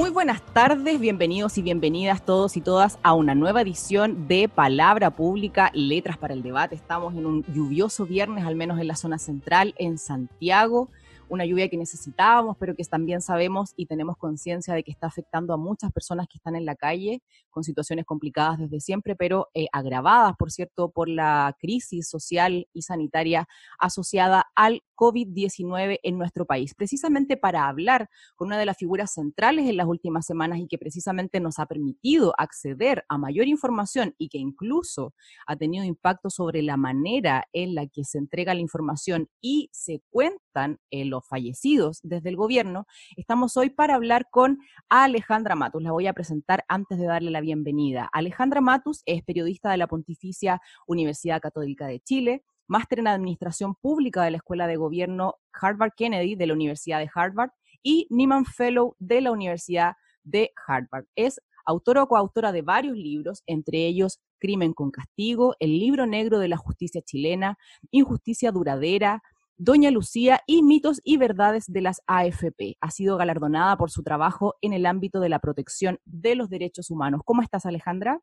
Muy buenas tardes, bienvenidos y bienvenidas todos y todas a una nueva edición de Palabra Pública, Letras para el Debate. Estamos en un lluvioso viernes, al menos en la zona central, en Santiago una lluvia que necesitábamos, pero que también sabemos y tenemos conciencia de que está afectando a muchas personas que están en la calle con situaciones complicadas desde siempre, pero eh, agravadas, por cierto, por la crisis social y sanitaria asociada al COVID-19 en nuestro país. Precisamente para hablar con una de las figuras centrales en las últimas semanas y que precisamente nos ha permitido acceder a mayor información y que incluso ha tenido impacto sobre la manera en la que se entrega la información y se cuentan eh, los fallecidos desde el gobierno, estamos hoy para hablar con Alejandra Matus. La voy a presentar antes de darle la bienvenida. Alejandra Matus es periodista de la Pontificia Universidad Católica de Chile, máster en Administración Pública de la Escuela de Gobierno Harvard Kennedy de la Universidad de Harvard y Nieman Fellow de la Universidad de Harvard. Es autora o coautora de varios libros, entre ellos Crimen con Castigo, El libro negro de la justicia chilena, Injusticia duradera, Doña Lucía y mitos y verdades de las AFP. Ha sido galardonada por su trabajo en el ámbito de la protección de los derechos humanos. ¿Cómo estás, Alejandra?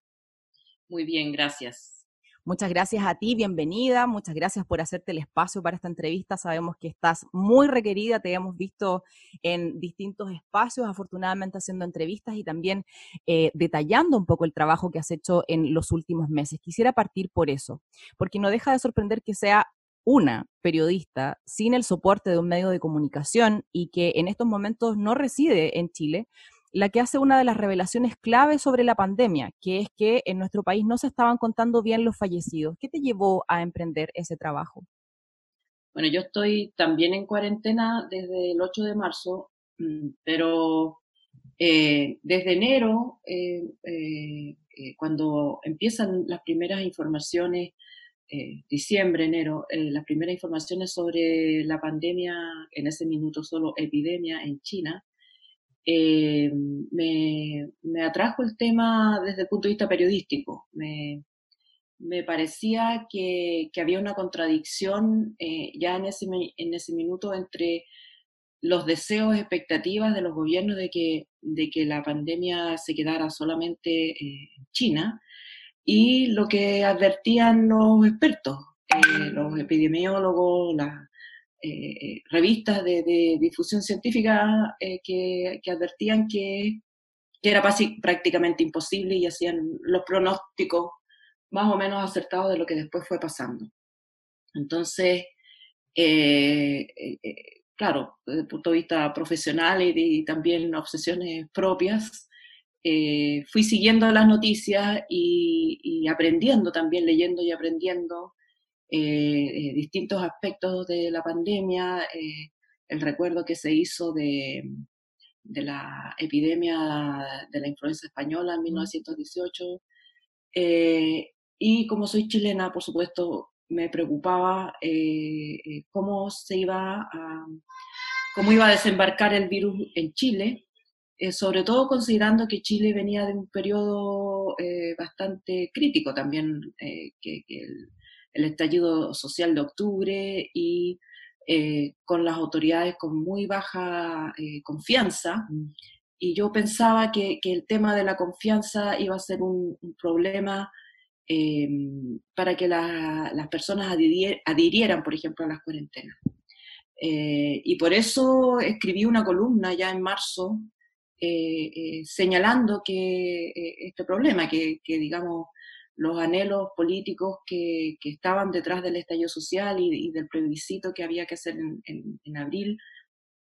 Muy bien, gracias. Muchas gracias a ti, bienvenida. Muchas gracias por hacerte el espacio para esta entrevista. Sabemos que estás muy requerida, te hemos visto en distintos espacios, afortunadamente haciendo entrevistas y también eh, detallando un poco el trabajo que has hecho en los últimos meses. Quisiera partir por eso, porque no deja de sorprender que sea una periodista sin el soporte de un medio de comunicación y que en estos momentos no reside en Chile, la que hace una de las revelaciones clave sobre la pandemia, que es que en nuestro país no se estaban contando bien los fallecidos. ¿Qué te llevó a emprender ese trabajo? Bueno, yo estoy también en cuarentena desde el 8 de marzo, mm, pero eh, desde enero, eh, eh, cuando empiezan las primeras informaciones eh, diciembre, enero, eh, las primeras informaciones sobre la pandemia, en ese minuto solo epidemia en China, eh, me, me, atrajo el tema desde el punto de vista periodístico. Me, me parecía que, que, había una contradicción ya en ese, en ese minuto entre los deseos, expectativas de los gobiernos de que, de que la pandemia se quedara solamente en China, y lo que advertían los expertos, eh, los epidemiólogos, las eh, eh, revistas de, difusión científica que, advertían que, era prácticamente imposible y hacían los pronósticos más o menos acertados de lo que después fue pasando. Entonces, claro, desde el punto de vista profesional y, y también obsesiones propias, eh, fui siguiendo las noticias y, aprendiendo también, leyendo y aprendiendo eh, eh, distintos aspectos de la pandemia, el recuerdo que se hizo de, de, la epidemia de la influenza española en 1918. y como soy chilena, por supuesto, me preocupaba cómo se iba a, cómo iba a desembarcar el virus en Chile eh, sobre todo considerando que Chile venía de un periodo eh, bastante crítico también, eh, que, el, estallido social de octubre y con las autoridades con muy baja confianza. Mm. Y yo pensaba que, el tema de la confianza iba a ser un, problema para que las personas adhirieran, por ejemplo, a las cuarentenas. y por eso escribí una columna ya en marzo eh, eh, señalando que eh, este problema, que, digamos los anhelos políticos que, estaban detrás del estallido social y, del plebiscito que había que hacer en, abril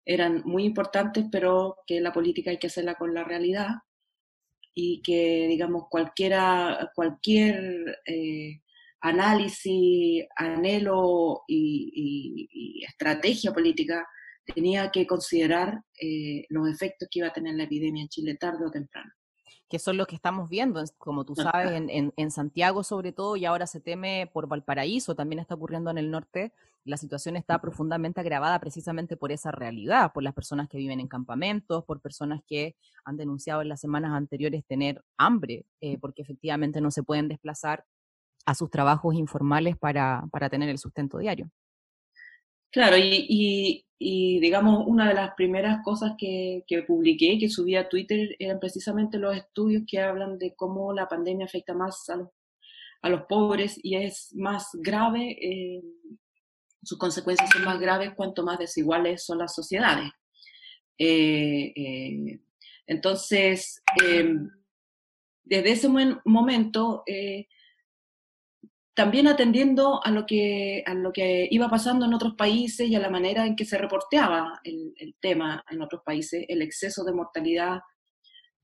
eran muy importantes, pero que la política hay que hacerla con la realidad y que, digamos, cualquiera, cualquier análisis, anhelo y, estrategia política tenía que considerar eh, los efectos que iba a tener la epidemia en Chile tarde o temprano. que son los que estamos viendo, como tú sabes, en, en, Santiago sobre todo, y ahora se teme por Valparaíso, también está ocurriendo en el norte, la situación está profundamente agravada precisamente por esa realidad, por las personas que viven en campamentos, por personas que han denunciado en las semanas anteriores tener hambre, eh, porque efectivamente no se pueden desplazar a sus trabajos informales para, para tener el sustento diario. Claro, y, digamos, una de las primeras cosas que, que, publiqué, que subí a Twitter, eran precisamente los estudios que hablan de cómo la pandemia afecta más a los, a los pobres y es más grave, eh, sus consecuencias son más graves cuanto más desiguales son las sociedades. Eh, eh, entonces, desde ese momento, también atendiendo a lo, que, a lo que iba pasando en otros países y a la manera en que se reporteaba el, tema en otros países, el exceso de mortalidad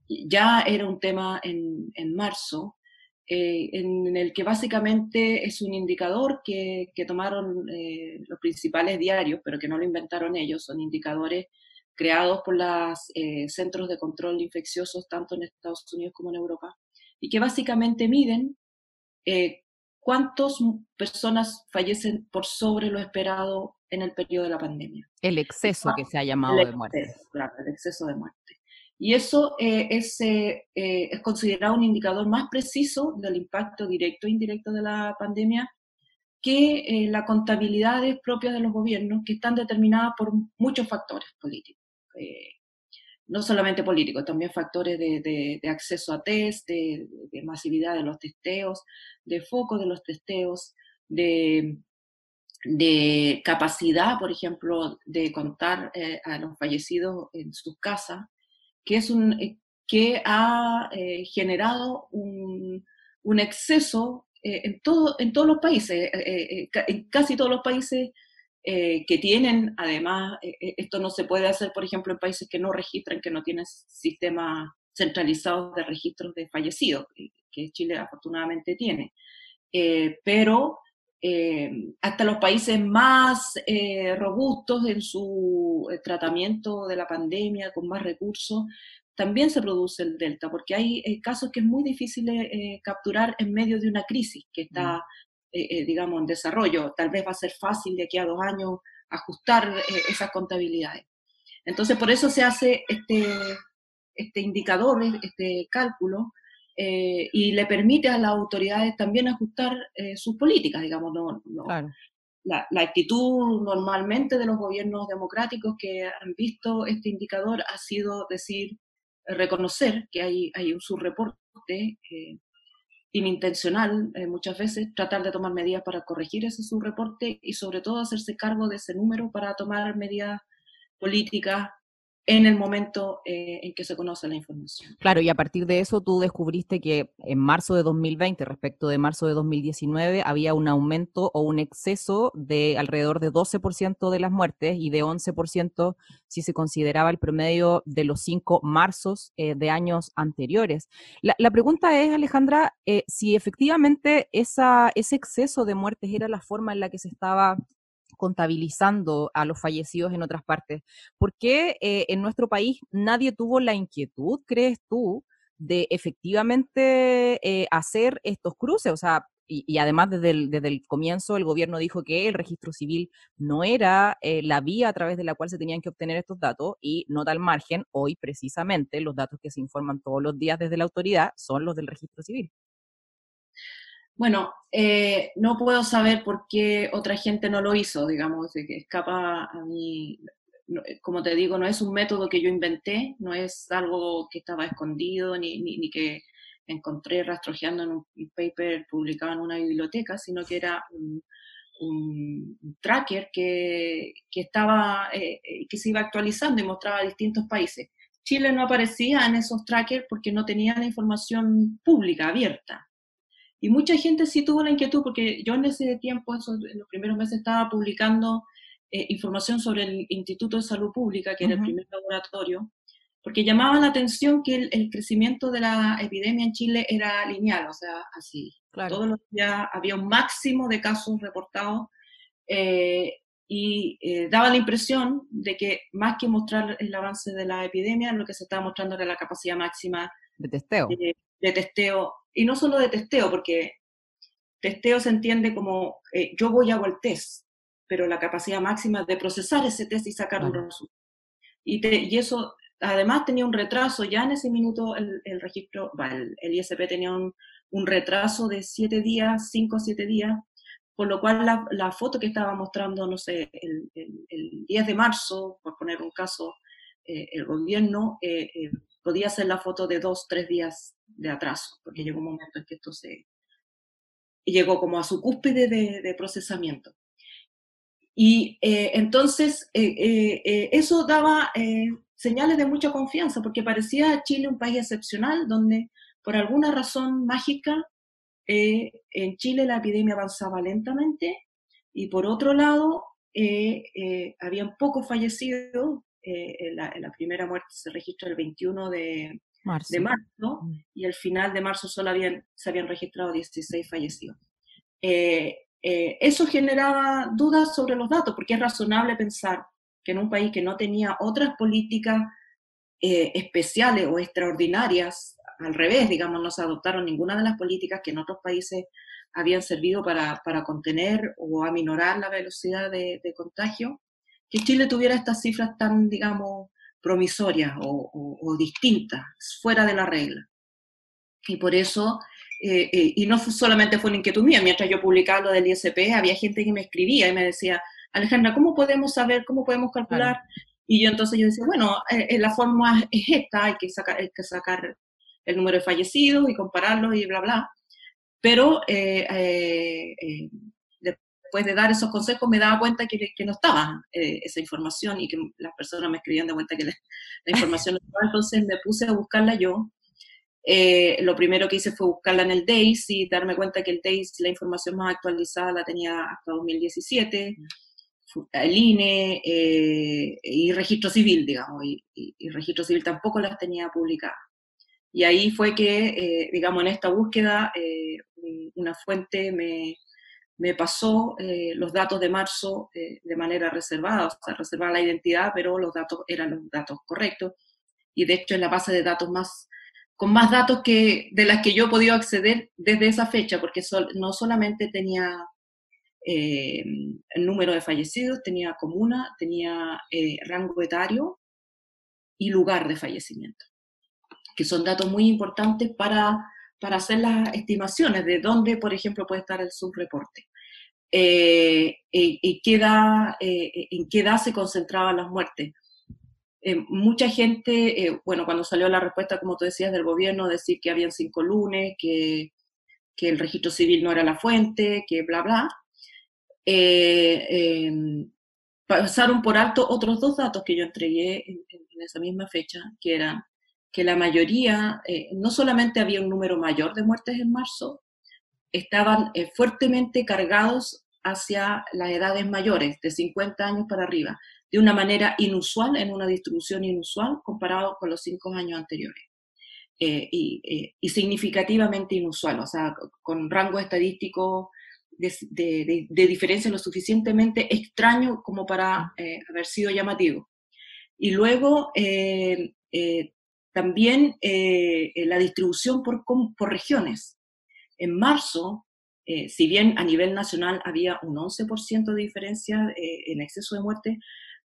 ya era un tema en, en marzo, eh, en, el que básicamente es un indicador que, que tomaron eh, los principales diarios, pero que no lo inventaron ellos, son indicadores creados por los eh, centros de control de infecciosos tanto en Estados Unidos como en Europa, y que básicamente miden ¿cuántas personas fallecen por sobre lo esperado en el periodo de la pandemia? El exceso que se ha llamado de muerte. Claro, el exceso de muerte. Y eso eh, es, eh, eh, es considerado un indicador más preciso del impacto directo e indirecto de la pandemia que las contabilidades propias de los gobiernos, que están determinadas por muchos factores políticos no solamente políticos, también factores de, acceso a test, de, masividad de los testeos, de foco de los testeos, de, capacidad, por ejemplo, de contar eh, a los fallecidos en sus casas, que, es un, eh, que ha eh, generado un, exceso en, todo, en todos los países, en casi todos los países eh, que tienen, además, eh, eh, esto no se puede hacer, por ejemplo, en países que no registran, que no tienen sistemas centralizados de registros de fallecidos, que Chile afortunadamente tiene. pero hasta los países más robustos en su tratamiento de la pandemia, con más recursos, también se produce el delta, porque hay casos que es muy difícil capturar en medio de una crisis que está mm. Eh, eh, digamos, en desarrollo. Tal vez va a ser fácil de aquí a dos años ajustar eh, esas contabilidades. Entonces, por eso se hace este, este indicador, este cálculo, y le permite a las autoridades también ajustar sus políticas, digamos. No, la, la, actitud normalmente de los gobiernos democráticos que han visto este indicador ha sido decir, reconocer que hay, hay un subreporte inintencional eh, muchas veces, tratar de tomar medidas para corregir ese subreporte y sobre todo hacerse cargo de ese número para tomar medidas políticas en el momento eh, en que se conoce la información. Claro, y a partir de eso tú descubriste que en marzo de 2020 respecto de marzo de 2019 había un aumento o un exceso de alrededor de 12% de las muertes y de 11% si se consideraba el promedio de los cinco marzos eh, de años anteriores. La, pregunta es, Alejandra, eh, si efectivamente ese exceso de muertes era la forma en la que se estaba contabilizando a los fallecidos en otras partes. ¿Por qué eh, en nuestro país nadie tuvo la inquietud, crees tú, de efectivamente eh, hacer estos cruces? O sea, y, además desde el, desde el, comienzo el gobierno dijo que el registro civil no era eh, la vía a través de la cual se tenían que obtener estos datos y no al margen, hoy precisamente los datos que se informan todos los días desde la autoridad son los del registro civil. Bueno, eh, no puedo saber por qué otra gente no lo hizo, digamos, que escapa a mí. Eh, como te digo, no es un método que yo inventé, no es algo que estaba escondido ni, que encontré rastrojeando en un paper publicado en una biblioteca, sino que era un, tracker que, estaba, eh, que se iba actualizando y mostraba distintos países. Chile no aparecía en esos trackers porque no tenía la información pública abierta. Y mucha gente sí tuvo la inquietud, porque yo en ese tiempo, en los primeros meses, estaba publicando eh, información sobre el Instituto de Salud Pública, que era el primer laboratorio, porque llamaba la atención que el, crecimiento de la epidemia en Chile era lineal, o sea, así. Todos los días había un máximo de casos reportados eh, y eh, daba la impresión de que más que mostrar el avance de la epidemia, lo que se estaba mostrando era la capacidad máxima De testeo. de, testeo, y no solo de testeo, porque testeo se entiende como yo voy y hago el test, pero la capacidad máxima de procesar ese test y sacar un resultado. Y, y, eso, además tenía un retraso, ya en ese minuto el, el registro, el, el, ISP tenía un, un, retraso de siete días, cinco a siete días, por lo cual la, la foto que estaba mostrando, no sé, el, el, 10 de marzo, por poner un caso, eh, el gobierno eh, eh, podía ser la foto de dos, tres días de atraso, porque llegó un momento en que esto se llegó como a su cúspide de, procesamiento. Y eh, entonces eh, eh, eso daba señales de mucha confianza, porque parecía Chile un país excepcional, donde por alguna razón mágica en Chile la epidemia avanzaba lentamente y por otro lado habían pocos fallecidos. La, la, primera muerte se registra el 21 de de marzo y al final de marzo solo habían, se habían registrado 16 fallecidos. Eh, eso generaba dudas sobre los datos, porque es razonable pensar que en un país que no tenía otras políticas eh, especiales o extraordinarias, al revés, digamos, no se adoptaron ninguna de las políticas que en otros países habían servido para, para contener o aminorar la velocidad de, contagio, que Chile tuviera estas cifras tan, digamos, promisorias o, o distintas, fuera de la regla. Y por eso eh, eh, y no solamente fue una inquietud mía, mientras yo publicaba lo del ISP, había gente que me escribía y me decía, Alejandra, ¿cómo podemos saber, cómo podemos calcular? Y yo entonces yo decía, bueno, eh, la forma es esta, hay que, sacar, hay que sacar el número de fallecidos y compararlos y bla, bla. Pero después de dar esos consejos me daba cuenta que, que no estaba esa información y que las personas me escribían de cuenta que la, la información no estaba, entonces me puse a buscarla yo. Eh, lo primero que hice fue buscarla en el DAIS y darme cuenta que el DAIS, la información más actualizada la tenía hasta 2017, el INE eh, y registro civil, digamos, y, registro civil tampoco las tenía publicadas. Y ahí fue que, eh, digamos, en esta búsqueda, una fuente me, me pasó los datos de marzo de manera reservada, o sea, reservada la identidad, pero los datos eran los datos correctos. Y de hecho, en la base de datos más con más datos que, de las que yo he podido acceder desde esa fecha, porque no solamente tenía eh, el número de fallecidos, tenía comuna, tenía eh, rango etario y lugar de fallecimiento, que son datos muy importantes para, para hacer las estimaciones de dónde, por ejemplo, puede estar el subreporte. Eh, y, queda, en qué edad se concentraban las muertes. Eh, mucha gente, eh, bueno, cuando salió la respuesta, como tú decías, del gobierno, decir que habían cinco lunes, que, que el registro civil no era la fuente, que bla, bla, eh, em, pasaron por alto otros dos datos que yo entregué en, esa misma fecha, que eran que la mayoría, no solamente había un número mayor de muertes en marzo, estaban fuertemente cargados hacia las edades mayores, de 50 años para arriba de una manera inusual, en una distribución inusual, comparado con los cinco años anteriores. Eh, eh, y, significativamente inusual, o sea, con rango estadístico de, diferencia lo suficientemente extraño como para eh, haber sido llamativo. Y luego también la distribución por, por regiones. En marzo, si bien a nivel nacional había un 11% de diferencia en exceso de muerte,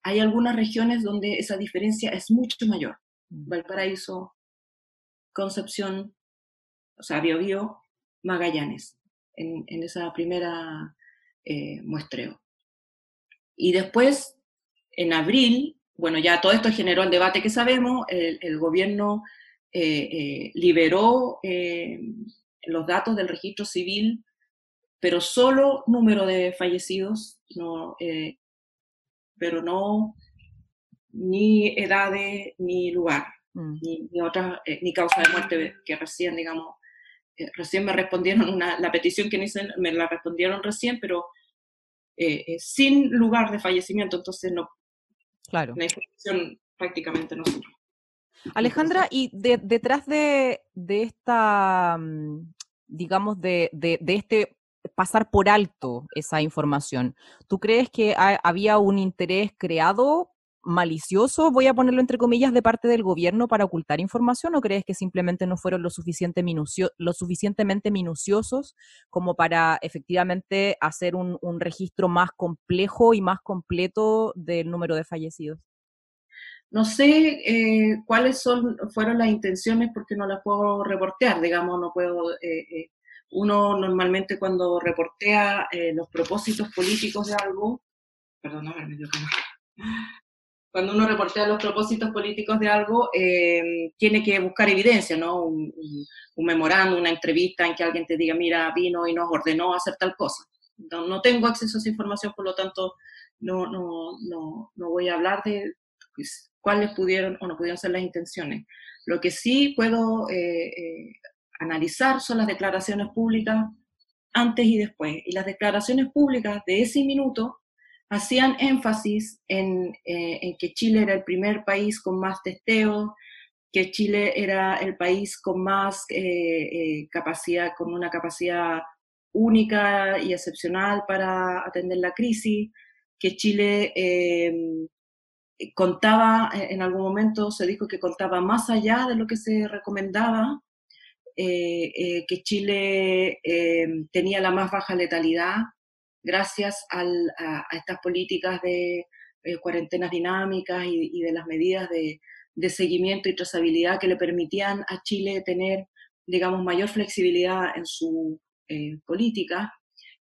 hay algunas regiones donde esa diferencia es mucho mayor. Mm. Valparaíso, Concepción, o sea, Biobío, Magallanes, en, en esa primera eh, muestreo. Y después, en abril, bueno, ya todo esto generó el debate que sabemos, el, gobierno eh, eh, liberó los datos del registro civil, pero solo número de fallecidos, no, pero no ni edades ni lugar, mm. ni, ni, otra, eh, ni causa de muerte que recién, digamos, eh, recién me respondieron una, la petición que me, hice, me la respondieron recién, pero eh, sin lugar de fallecimiento, entonces no. Claro. La información prácticamente no Alejandra, y detrás de, de, esta, mm, digamos, de, de, de, este pasar por alto esa información. ¿Tú crees que había un interés creado malicioso, voy a ponerlo entre comillas, de parte del gobierno para ocultar información o crees que simplemente no fueron lo, suficiente minucio lo suficientemente minuciosos como para efectivamente hacer un, registro más complejo y más completo del número de fallecidos? No sé eh, cuáles son, fueron las intenciones porque no las puedo reportear, digamos, no puedo... Eh, eh, uno normalmente cuando reportea los propósitos políticos de algo, perdón, me dio cuando uno reportea los propósitos políticos de algo, tiene que buscar evidencia, ¿no? Un, un, una entrevista en que alguien te diga, mira, vino y nos ordenó hacer tal cosa. No, no tengo acceso a esa información, por lo tanto, no, no, no, no voy a hablar de pues, cuáles pudieron o no pudieron ser las intenciones. Lo que sí puedo eh, eh, analizar son las declaraciones públicas antes y después. Y las declaraciones públicas de ese minuto hacían énfasis eh, en, que Chile era el primer país con más testeo, que Chile era el país con más eh, eh, capacidad, con una capacidad única y excepcional para atender la crisis, que Chile contaba, en algún momento se dijo que contaba más allá de lo que se recomendaba, que Chile tenía la más baja letalidad, gracias a, estas políticas de eh, cuarentenas dinámicas y, de las medidas de, seguimiento y trazabilidad que le permitían a Chile tener, digamos, mayor flexibilidad en su eh, política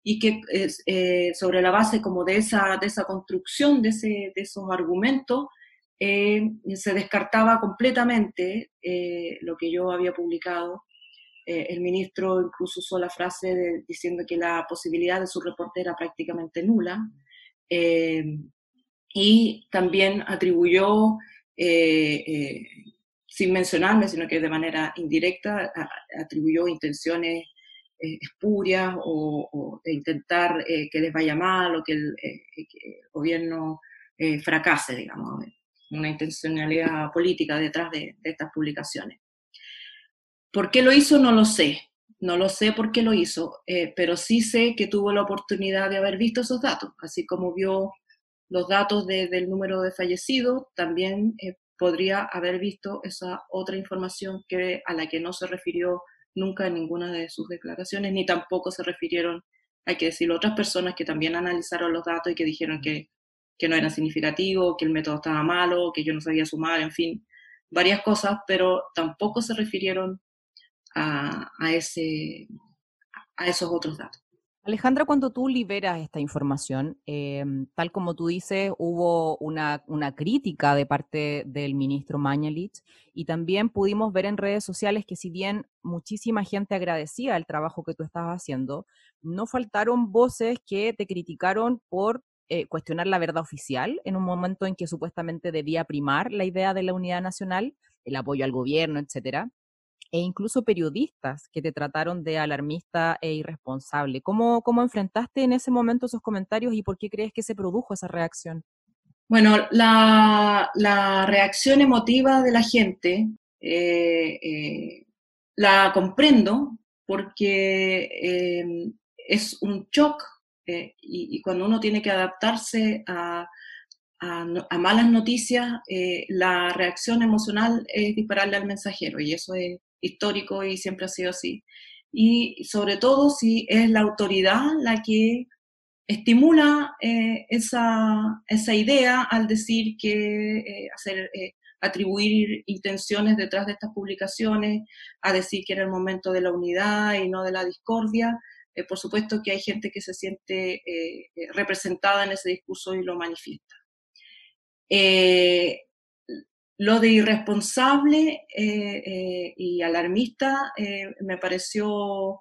y que eh, sobre la base como de esa, de esa construcción de, de esos argumentos se descartaba completamente lo que yo había publicado eh, el ministro incluso usó la frase diciendo que la posibilidad de su reporte era prácticamente nula. Eh, y también atribuyó, eh, sin mencionarme, sino que de manera indirecta, atribuyó intenciones espurias o, de intentar que les vaya mal o que el, gobierno fracase, digamos, una intencionalidad política detrás de estas publicaciones. ¿Por qué lo hizo? No lo sé. No lo sé por qué lo hizo, eh, pero sí sé que tuvo la oportunidad de haber visto esos datos, así como vio los datos del número de fallecidos, también eh, podría haber visto esa otra información que, a la que no se refirió nunca en ninguna de sus declaraciones, ni tampoco se refirieron, hay que decirlo, otras personas que también analizaron los datos y que dijeron que, que no eran significativos, que el método estaba malo, que yo no sabía sumar, en fin, varias cosas, pero tampoco se refirieron a, ese, a esos otros datos. Alejandra, cuando tú liberas esta información, em, tal como tú dices, hubo una, crítica de parte del ministro Mañalich y también pudimos ver en redes sociales que si bien muchísima gente agradecía el trabajo que tú estabas haciendo, no faltaron voces que te criticaron por eh, cuestionar la verdad oficial en un momento en que supuestamente debía primar la idea de la unidad nacional, el apoyo al gobierno, etcétera e incluso periodistas que te trataron de alarmista e irresponsable. ¿Cómo, cómo enfrentaste en ese momento esos comentarios y por qué crees que se produjo esa reacción? Bueno, la, la reacción emotiva de la gente eh, eh, la comprendo porque em, es un shock eh, y, y, cuando uno tiene que adaptarse a, a, a malas noticias, la reacción emocional es dispararle al mensajero y eso es, histórico y siempre ha sido así. Y sobre todo si es la autoridad la que estimula eh, esa, esa, idea al decir que eh, hacer, eh, atribuir intenciones detrás de estas publicaciones, a decir que era el momento de la unidad y no de la discordia. por supuesto que hay gente que se siente representada en ese discurso y lo manifiesta. Lo de irresponsable eh, eh, y alarmista eh, me pareció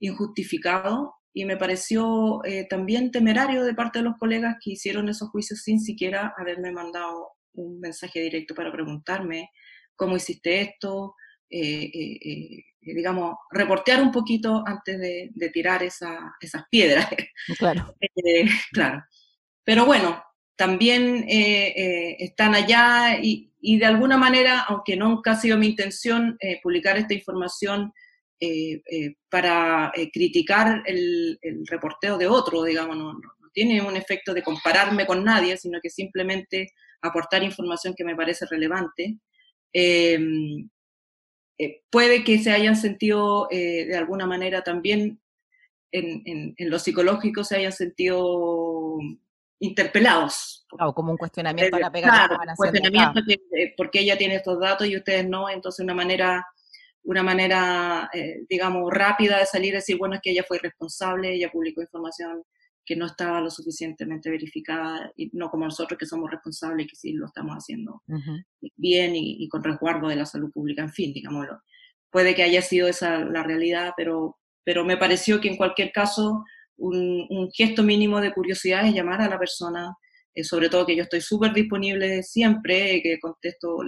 injustificado y me pareció también temerario de parte de los colegas que hicieron esos juicios sin siquiera haberme mandado un mensaje directo para preguntarme cómo hiciste esto, digamos, reportear un poquito antes de, tirar esas piedras. Claro. claro. Pero bueno, también eh, eh, están allá y, de alguna manera, aunque nunca ha sido mi intención eh, publicar esta información para criticar el, reporteo de otro, digamos, no, tiene un efecto de compararme con nadie, sino que simplemente aportar información que me parece relevante. Em, puede que se hayan sentido de alguna manera también en, en, lo psicológico, se hayan sentido interpelados. Claro, como un cuestionamiento a la. Claro, un cuestionamiento que, porque ella tiene estos datos y ustedes no, entonces una manera una manera, eh, digamos, rápida de salir y decir, bueno, es que ella fue responsable, ella publicó información que no estaba lo suficientemente verificada, y no como nosotros que somos responsables y que sí lo estamos haciendo bien y, con resguardo de la salud pública, en fin, digámoslo. Puede que haya sido esa la realidad, pero, pero me pareció que en cualquier caso un, gesto mínimo de curiosidad es llamar a la persona, eh, sobre todo que yo estoy súper disponible siempre, que contesto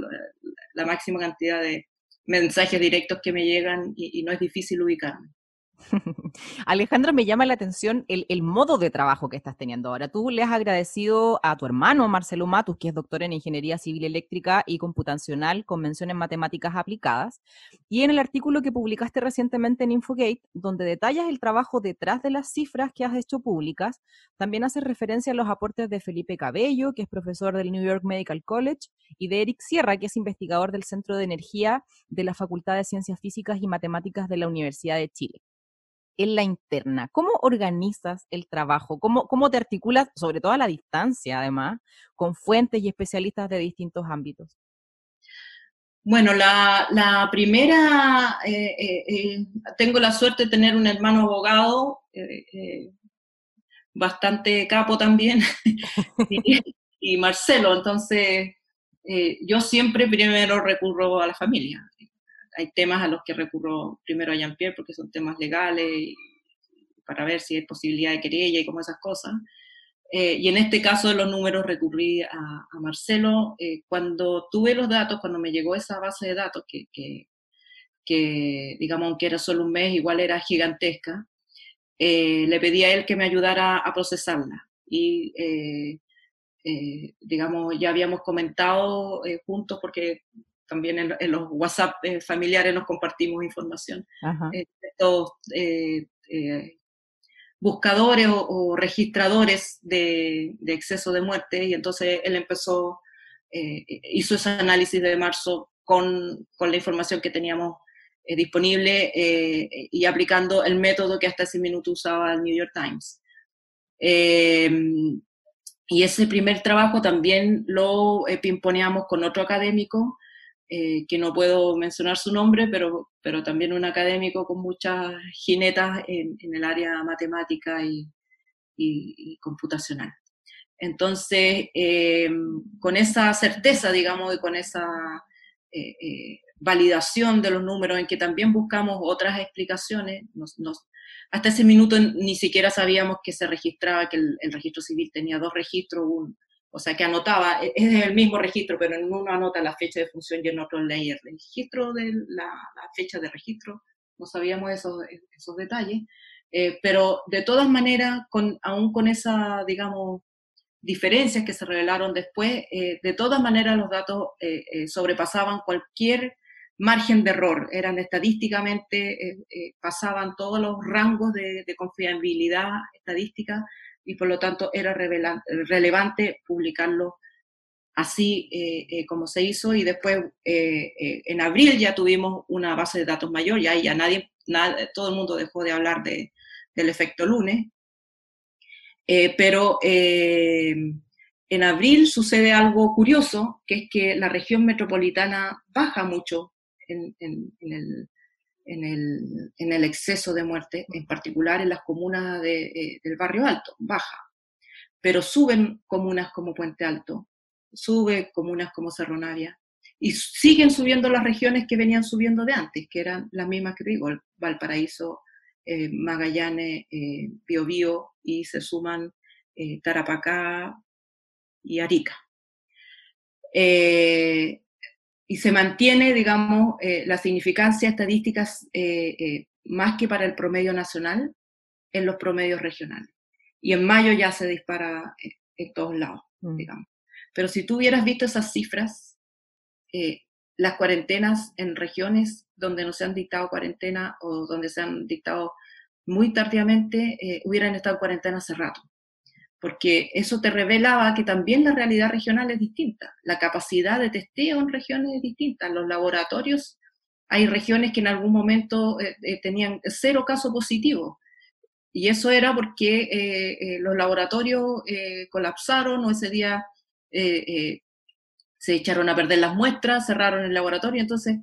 la máxima cantidad de, mensajes directos que me llegan y, no es difícil ubicarme. Alejandra, me llama la atención el, modo de trabajo que estás teniendo ahora. Tú le has agradecido a tu hermano Marcelo Matus, que es doctor en Ingeniería Civil Eléctrica y Computacional con mención en Matemáticas Aplicadas, y en el artículo que publicaste recientemente en Infogate, donde detallas el trabajo detrás de las cifras que has hecho públicas, también haces referencia a los aportes de Felipe Cabello, que es profesor del New York Medical College, y de Eric Sierra, que es investigador del Centro de Energía de la Facultad de Ciencias Físicas y Matemáticas de la Universidad de Chile en la interna? ¿Cómo organizas el trabajo? ¿Cómo, cómo te articulas, sobre todo a la distancia, además, con fuentes y especialistas de distintos ámbitos? Bueno, la, primera, eh, eh, eh, tengo la suerte de tener un hermano abogado, bastante capo también, y, Marcelo, entonces yo siempre primero recurro a la familia hay temas a los que recurro primero a Jean-Pierre porque son temas legales para ver si hay posibilidad de querella y como esas cosas. Eh, y en este caso de los números recurrí a, Marcelo. Eh, cuando tuve los datos, cuando me llegó esa base de datos, que, que, digamos, aunque era solo un mes, igual era gigantesca, eh, le pedí a él que me ayudara a procesarla. Y, digamos, ya habíamos comentado juntos, porque también en, los WhatsApp eh, familiares nos compartimos información. Eh, estos eh, buscadores o, registradores de, exceso de muerte y entonces él empezó, hizo ese análisis de marzo con, con la información que teníamos disponible y aplicando el método que hasta ese minuto usaba el New York Times. y ese primer trabajo también lo pimponeamos con otro académico eh, que no puedo mencionar su nombre, pero, pero también un académico con muchas jinetas en, el área matemática y, y, computacional. Entonces, eh, con esa certeza, digamos, y con esa eh, validación de los números, en que también buscamos otras explicaciones, hasta ese minuto ni siquiera sabíamos que se registraba, que el, el registro civil tenía dos registros, un, o sea, que anotaba, e, es el mismo registro, pero en uno anota la fecha de función y en otro leía el registro de la, fecha de registro, no sabíamos esos, esos detalles, eh, pero de todas maneras, con, aún con esa, digamos, diferencias que se revelaron después, eh, de todas maneras los datos eh, sobrepasaban cualquier margen de error, eran estadísticamente, pasaban todos los rangos de, de confiabilidad estadística y por lo tanto era relevante publicarlo así eh, eh, como se hizo y después eh, en abril ya tuvimos una base de datos mayor, ya, ya nadie, todo el mundo dejó de hablar de, del efecto lunes, pero en abril sucede algo curioso, que es que la región metropolitana baja mucho en el, en el, en el exceso de muerte, en particular en las comunas de, eh, del barrio alto, baja. Pero suben comunas como Puente Alto, sube comunas como Cerro Navia, y siguen subiendo las regiones que venían subiendo de antes, que eran las mismas que digo, Valparaíso, eh, Magallanes, eh, Biobío, y se suman eh, Tarapacá y Arica. Eh, y se mantiene, digamos, eh, la significancia estadística eh, eh, más que para el promedio nacional en los promedios regionales. Y en mayo ya se dispara en todos lados, mm. digamos. Pero si tú hubieras visto esas cifras, las cuarentenas en regiones donde no se han dictado cuarentena o donde se han dictado muy tardíamente, hubieran estado en cuarentena hace rato. Porque eso te revelaba que también la realidad regional es distinta, la capacidad de testeo en regiones es distinta, los laboratorios hay regiones que en algún momento eh, eh, tenían cero casos positivos, y eso era porque eh, los laboratorios colapsaron o ese día se echaron a perder las muestras, cerraron el laboratorio, entonces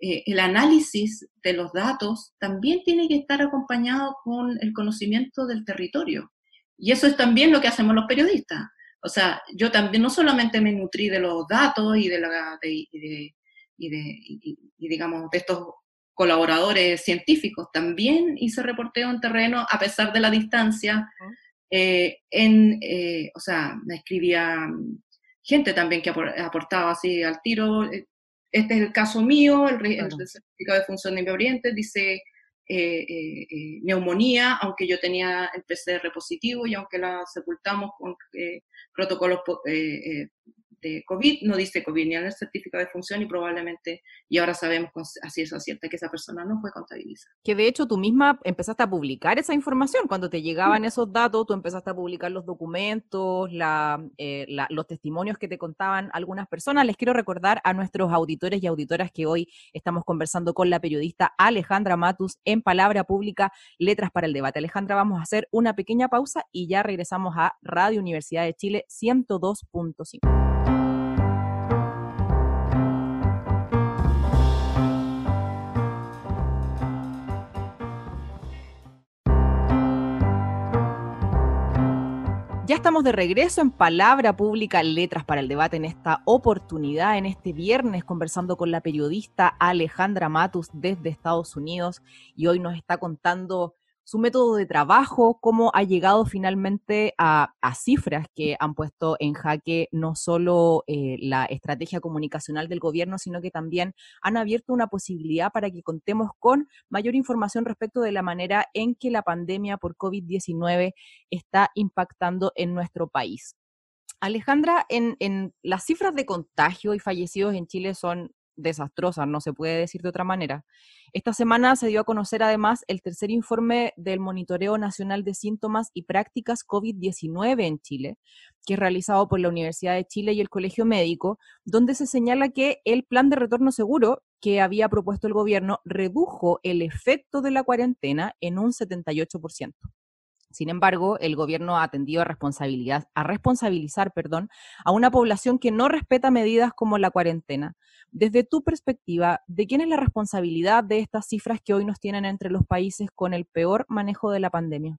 el análisis de los datos también tiene que estar acompañado con el conocimiento del territorio. Y eso es también lo que hacemos los periodistas. O sea, yo también no solamente me nutrí de los datos y de, la, y digamos, de estos colaboradores científicos, también hice reporteo en terreno a pesar de la distancia. Eh, en, eh, o sea, me escribía gente también que aportaba así al tiro. Eh, este es el caso mío, el, certificado de función de Oriente dice eh, eh, eh, neumonía, aunque yo tenía el PCR positivo y aunque la sepultamos con protocolos de COVID, no dice COVID ni en el certificado de función y probablemente, y ahora sabemos con así es cierta que esa persona no fue contabilizada. Que de hecho tú misma empezaste a publicar esa información, cuando te llegaban esos datos, tú empezaste a publicar los documentos, eh, la, los testimonios que te contaban algunas personas. Les quiero recordar a nuestros auditores y auditoras que hoy estamos conversando con la periodista Alejandra Matus en Palabra Pública, Letras para el Debate. Alejandra, vamos a hacer una pequeña pausa y ya regresamos a Radio Universidad de Chile 102.5. Ya estamos de regreso en Palabra Pública, Letras para el Debate en esta oportunidad, en este viernes, conversando con la periodista Alejandra Matus desde Estados Unidos. Y hoy nos está contando su método de trabajo, cómo ha llegado finalmente a, cifras que han puesto en jaque no solo eh, la estrategia comunicacional del gobierno, sino que también han abierto una posibilidad para que contemos con mayor información respecto de la manera en que la pandemia por COVID-19 está impactando en nuestro país. Alejandra, en, en las cifras de contagio y fallecidos en Chile son desastrosas, no se puede decir de otra manera. Esta semana se dio a conocer además el tercer informe del Monitoreo Nacional de Síntomas y Prácticas COVID-19 en Chile, que es realizado por la Universidad de Chile y el Colegio Médico, donde se señala que el plan de retorno seguro que había propuesto el gobierno redujo el efecto de la cuarentena en un 78%. Sin embargo, el gobierno ha atendido a, responsabilidad, a responsabilizar perdón, a una población que no respeta medidas como la cuarentena. Desde tu perspectiva, ¿de quién es la responsabilidad de estas cifras que hoy nos tienen entre los países con el peor manejo de la pandemia?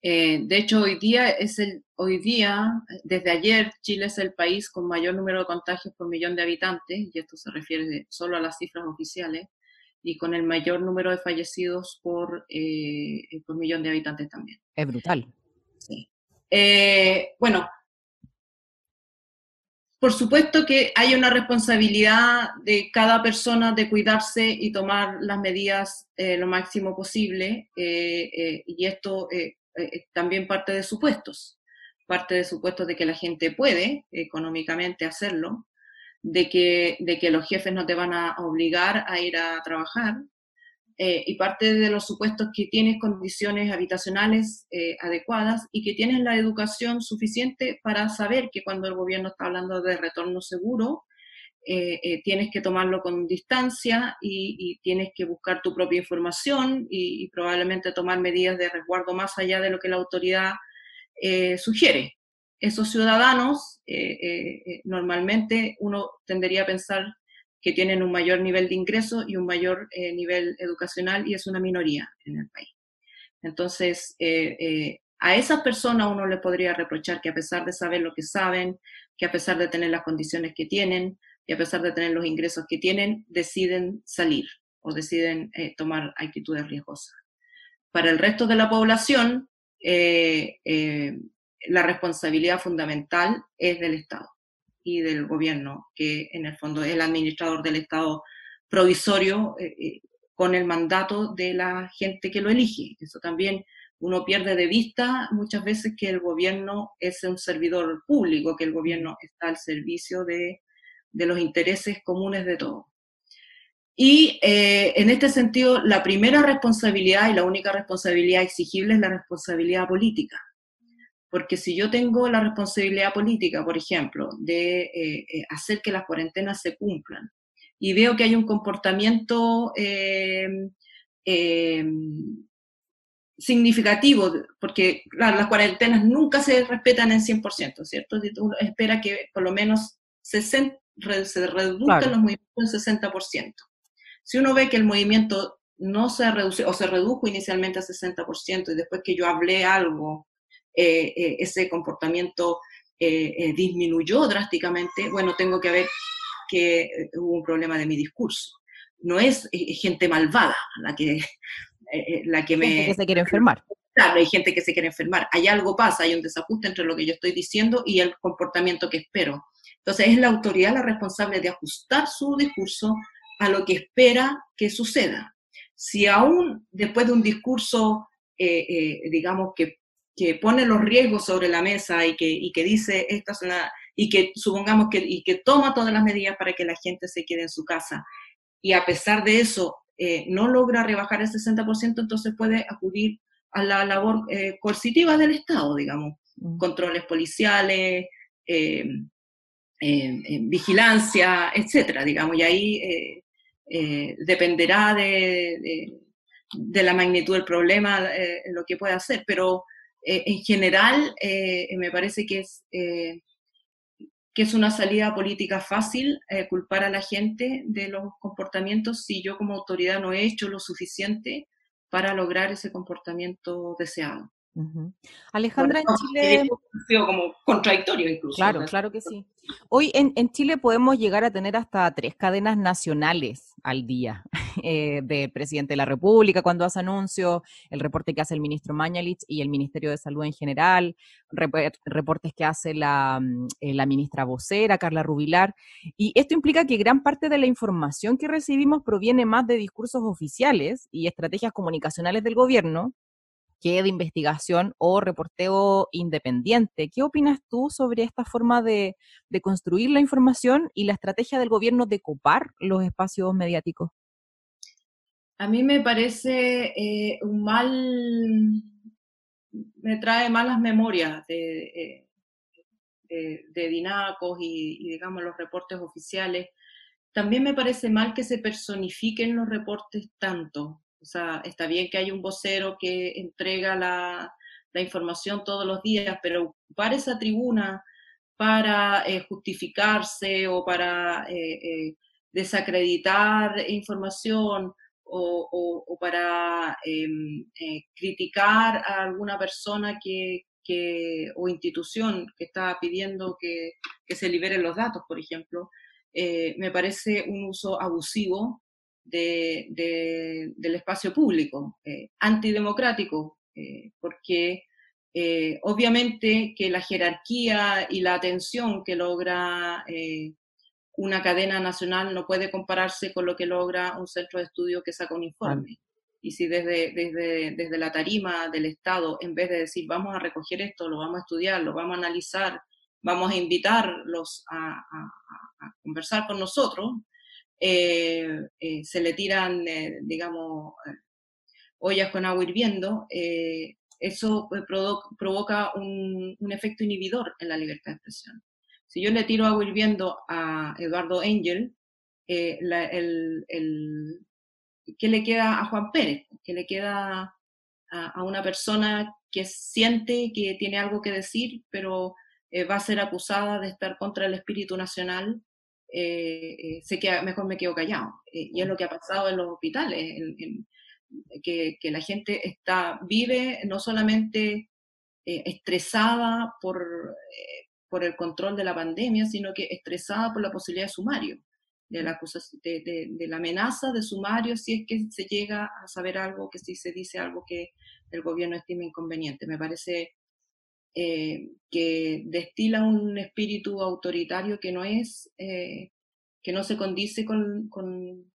Eh, de hecho, hoy día es el, hoy día, desde ayer, Chile es el país con mayor número de contagios por millón de habitantes, y esto se refiere solo a las cifras oficiales y con el mayor número de fallecidos por, eh, por millón de habitantes también. Es brutal. Sí. Eh, bueno, por supuesto que hay una responsabilidad de cada persona de cuidarse y tomar las medidas eh, lo máximo posible, y esto también parte de supuestos, parte de supuestos de que la gente puede económicamente hacerlo, de que, de que los jefes no te van a obligar a ir a trabajar, eh, y parte de los supuestos que tienes condiciones habitacionales eh, adecuadas y que tienes la educación suficiente para saber que cuando el gobierno está hablando de retorno seguro, eh, tienes que tomarlo con distancia y, tienes que buscar tu propia información y, y, probablemente tomar medidas de resguardo más allá de lo que la autoridad sugiere esos ciudadanos, eh, eh, eh, normalmente uno tendería a pensar que tienen un mayor nivel de ingreso y un mayor nivel educacional y es una minoría en el país. Entonces, a esas personas uno le podría reprochar que a pesar de saber lo que saben, que a pesar de tener las condiciones que tienen y a pesar de tener los ingresos que tienen, deciden salir o deciden tomar actitudes riesgosas. Para el resto de la población, la responsabilidad fundamental es del Estado y del gobierno, que en el fondo es el administrador del Estado provisorio eh, eh, con el mandato de la gente que lo elige. Eso también uno pierde de vista muchas veces que el gobierno es un servidor público, que el gobierno está al servicio de, los intereses comunes de todos. Y eh, en este sentido, la primera responsabilidad y la única responsabilidad exigible es la responsabilidad política porque si yo tengo la responsabilidad política, por ejemplo, de eh, eh, hacer que las cuarentenas se cumplan, y veo que hay un comportamiento em, em, significativo, porque las cuarentenas nunca se respetan en 100%, ¿cierto? Uno espera que por lo menos se, se reduzcan los movimientos en 60%. Si uno ve que el movimiento no se reduce o se redujo inicialmente a 60% y después que yo hablé algo eh, eh, ese comportamiento eh, disminuyó drásticamente, bueno, tengo que ver que hubo un problema de mi discurso. No es gente malvada la que, la que me... Gente que se quiere enfermar. Claro, hay gente que se quiere enfermar. Hay algo pasa, hay un desajuste entre lo que yo estoy diciendo y el comportamiento que espero. Entonces es la autoridad la responsable de ajustar su discurso a lo que espera que suceda. Si aún después de un discurso, digamos, que que pone los riesgos sobre la mesa y que, y que dice, esta es una, y que supongamos que, y que toma todas las medidas para que la gente se quede en su casa, y a pesar de eso eh, no logra rebajar el 60%, entonces puede acudir a la labor eh, coercitiva del Estado, digamos, mm. controles policiales, eh, vigilancia, etcétera, digamos, y ahí dependerá de, de, la magnitud del problema lo que pueda hacer, pero eh, en general eh, me parece que es, eh, que es una salida política fácil culpar a la gente de los comportamientos si yo como autoridad no he hecho lo suficiente para lograr ese comportamiento deseado. Alejandra, en Chile... como contradictorio incluso. Claro, claro que sí. Hoy en, Chile podemos llegar a tener hasta tres cadenas nacionales al día eh, del presidente de la República cuando hace anuncio, el reporte que hace el ministro Mañalich y el Ministerio de Salud en general, reportes que hace la, mm, eh, la ministra vocera, Carla Rubilar. Y esto implica que gran parte de la información que recibimos proviene más de discursos oficiales y estrategias comunicacionales del gobierno que de investigación o reporteo independiente. ¿Qué opinas tú sobre esta forma de, construir la información y la estrategia del gobierno de copar los espacios mediáticos? A mí me parece eh, un mal, me trae malas memorias de, eh, de, dinacos y, y, digamos, los reportes oficiales. También me parece mal que se personifiquen los reportes tanto. O sea, está bien que haya un vocero que entrega la, información todos los días, pero ocupar esa tribuna para eh, justificarse o para eh, eh, desacreditar información o, para em, criticar a alguna persona que, o institución que está pidiendo que, se liberen los datos, por ejemplo, me parece un uso abusivo de, del espacio público, eh, antidemocrático, eh, porque eh, obviamente que la jerarquía y la atención que logra una cadena nacional no puede compararse con lo que logra un centro de estudio que saca un informe. Y si desde, desde, desde la tarima del Estado, en vez de decir vamos a recoger esto, lo vamos a estudiar, lo vamos a analizar, vamos a invitarlos a, a conversar con nosotros, eh, eh, se le tiran, eh, digamos, ollas con agua hirviendo, eso provoca un, efecto inhibidor en la libertad de expresión. Si yo le tiro agua hirviendo a Eduardo Angel, el, el, ¿qué le queda a Juan Pérez? ¿Qué le queda a, una persona que siente que tiene algo que decir, pero va a ser acusada de estar contra el espíritu nacional eh, eh, se queda, mejor me quedo callado. Eh, y es lo que ha pasado en los hospitales, que, que, la gente está, vive no solamente estresada por, por el control de la pandemia, sino que estresada por la posibilidad de sumario, de la, de, de, la amenaza de sumario si es que se llega a saber algo, que si se dice algo que el gobierno estima inconveniente. Me parece eh, que destila un espíritu autoritario que no es, eh, que no se condice con, con,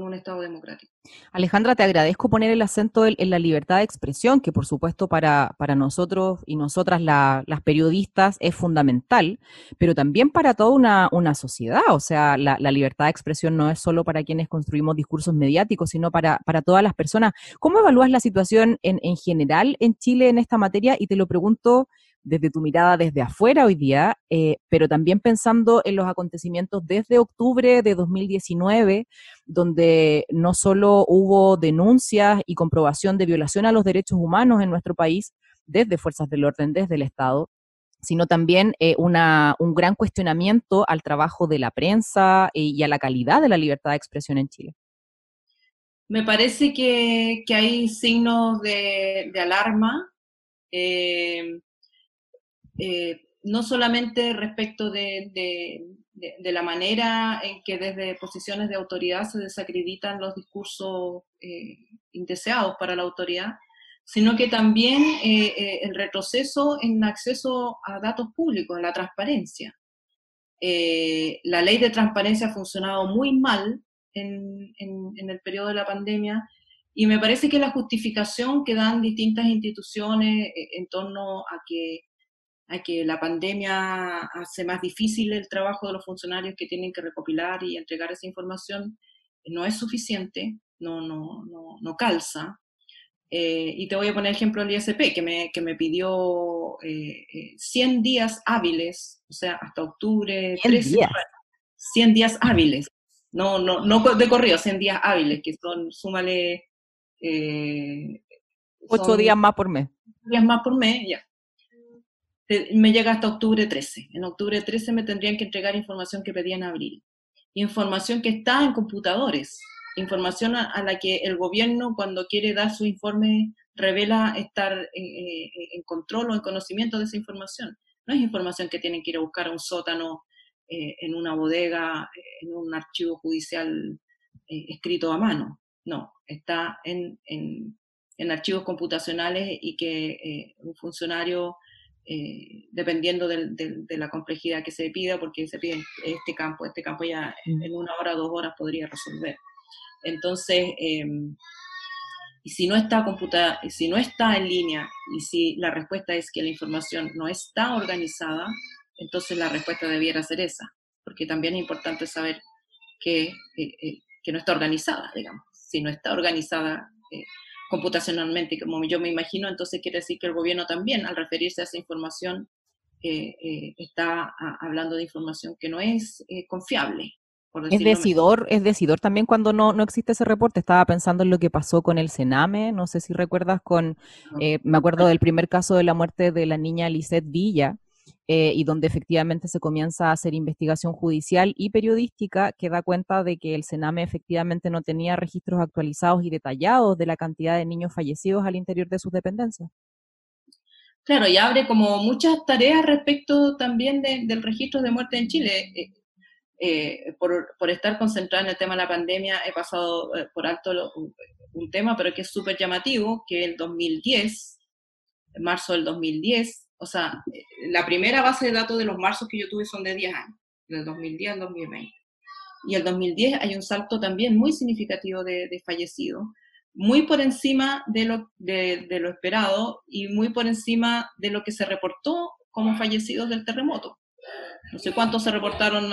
un Estado democrático. Alejandra, te agradezco poner el acento en, la libertad de expresión, que por supuesto para, para nosotros y nosotras las periodistas es fundamental, pero también para toda una, una sociedad. O sea, la, libertad de expresión no es solo para quienes construimos discursos mediáticos, sino para, para todas las personas. ¿Cómo evalúas la situación en, en general en Chile en esta materia? Y te lo pregunto desde tu mirada desde afuera hoy día, eh, pero también pensando en los acontecimientos desde octubre de 2019, donde no solo hubo denuncias y comprobación de violación a los derechos humanos en nuestro país desde fuerzas del orden, desde el Estado, sino también eh, una, un gran cuestionamiento al trabajo de la prensa eh, y a la calidad de la libertad de expresión en Chile. Me parece que, hay signos de, alarma, no solamente respecto de, la manera en que desde posiciones de autoridad se desacreditan los discursos indeseados para la autoridad, sino que también eh, eh, el retroceso en acceso a datos públicos, en la transparencia. Eh, la ley de transparencia ha funcionado muy mal en, en, el periodo de la pandemia y me parece que la justificación que dan distintas instituciones en torno a que, a que la pandemia hace más difícil el trabajo de los funcionarios que tienen que recopilar y entregar esa información no es suficiente, no, no, no, no calza. Eh, y te voy a poner ejemplo el ISP, que me, que me pidió 100 eh, días hábiles, o sea, hasta octubre 13. 100 días. 100 días hábiles. No, no, no de corrido, 100 días hábiles, que son, súmale... Eh, 8 días más por mes. días más por mes, ya. Me llega hasta octubre 13. En octubre 13 me tendrían que entregar información que pedía en abril. Información que está en computadores información a, la que el gobierno cuando quiere dar su informe revela estar eh, en control o en conocimiento de esa información. No es información que tienen que ir a buscar a un sótano, eh, en una bodega, en un archivo judicial eh, escrito a mano. No, está en, en, archivos computacionales y que un funcionario, dependiendo de la complejidad que se pida, porque se pide este campo, este campo ya en una hora, dos horas podría resolver. Entonces, em, y si no está computada, si no está en línea y si la respuesta es que la información no está organizada, entonces la respuesta debiera ser esa, porque también es importante saber que, eh, eh, que no está organizada, digamos. Si no está organizada eh, computacionalmente, como yo me imagino, entonces quiere decir que el gobierno también, al referirse a esa información, está hablando de información que no es confiable, es decidor, es decidor también cuando no, no existe ese reporte. Estaba pensando en lo que pasó con el Sename, no sé si recuerdas con, eh, me acuerdo del primer caso de la muerte de la niña Lisette Villa, eh, y donde efectivamente se comienza a hacer investigación judicial y periodística que da cuenta de que el Sename efectivamente no tenía registros actualizados y detallados de la cantidad de niños fallecidos al interior de sus dependencias. Claro, y abre como muchas tareas respecto también del registro de muerte en Chile. Eh, eh, por, por, estar concentrada en el tema de la pandemia, he pasado por alto un, tema, pero que es súper llamativo, que el 2010, en marzo del 2010, o sea, eh, la primera base de datos de los marzos que yo tuve son de 10 años, del 2010 al 2020. Y el 2010 hay un salto también muy significativo de, de fallecidos, muy por encima de lo, de, lo esperado y muy por encima de lo que se reportó como fallecidos del terremoto no sé cuántos se reportaron,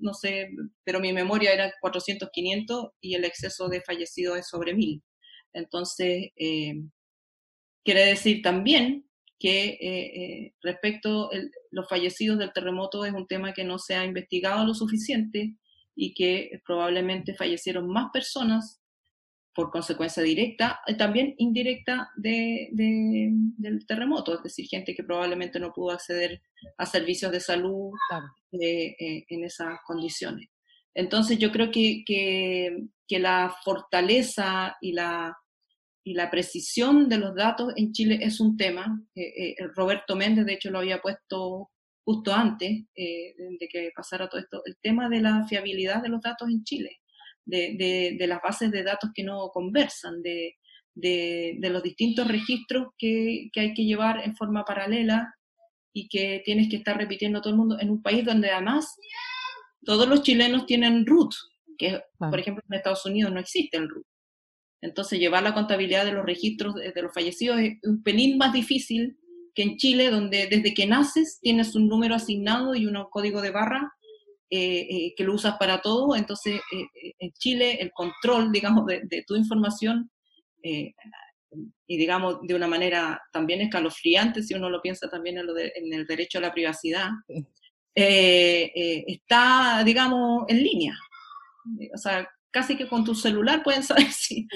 no, sé, pero mi memoria era 400, 500 y el exceso de fallecidos es sobre 1000. Entonces, eh, quiere decir también que eh, eh, respecto a los fallecidos del terremoto es un tema que no se ha investigado lo suficiente y que probablemente fallecieron más personas por consecuencia directa y también indirecta de, del terremoto, es decir, gente que probablemente no pudo acceder a servicios de salud eh, eh, en esas condiciones. Entonces yo creo que, que, que, la fortaleza y la, y la precisión de los datos en Chile es un tema. Eh, Roberto Méndez, de hecho, lo había puesto justo antes de que pasara todo esto, el tema de la fiabilidad de los datos en Chile de, de, las bases de datos que no conversan, de, de, los distintos registros que, que, hay que llevar en forma paralela y que tienes que estar repitiendo todo el mundo en un país donde además todos los chilenos tienen root, que por ejemplo en Estados Unidos no existe el root. Entonces llevar la contabilidad de los registros de, de los fallecidos es un pelín más difícil que en Chile, donde desde que naces tienes un número asignado y un código de barra eh, eh, que lo usas para todo, entonces eh, en Chile el control, digamos, de, tu información y digamos de una manera también escalofriante, si uno lo piensa también en, lo en el derecho a la privacidad, está, digamos, en línea. O sea, casi que con tu celular pueden saber si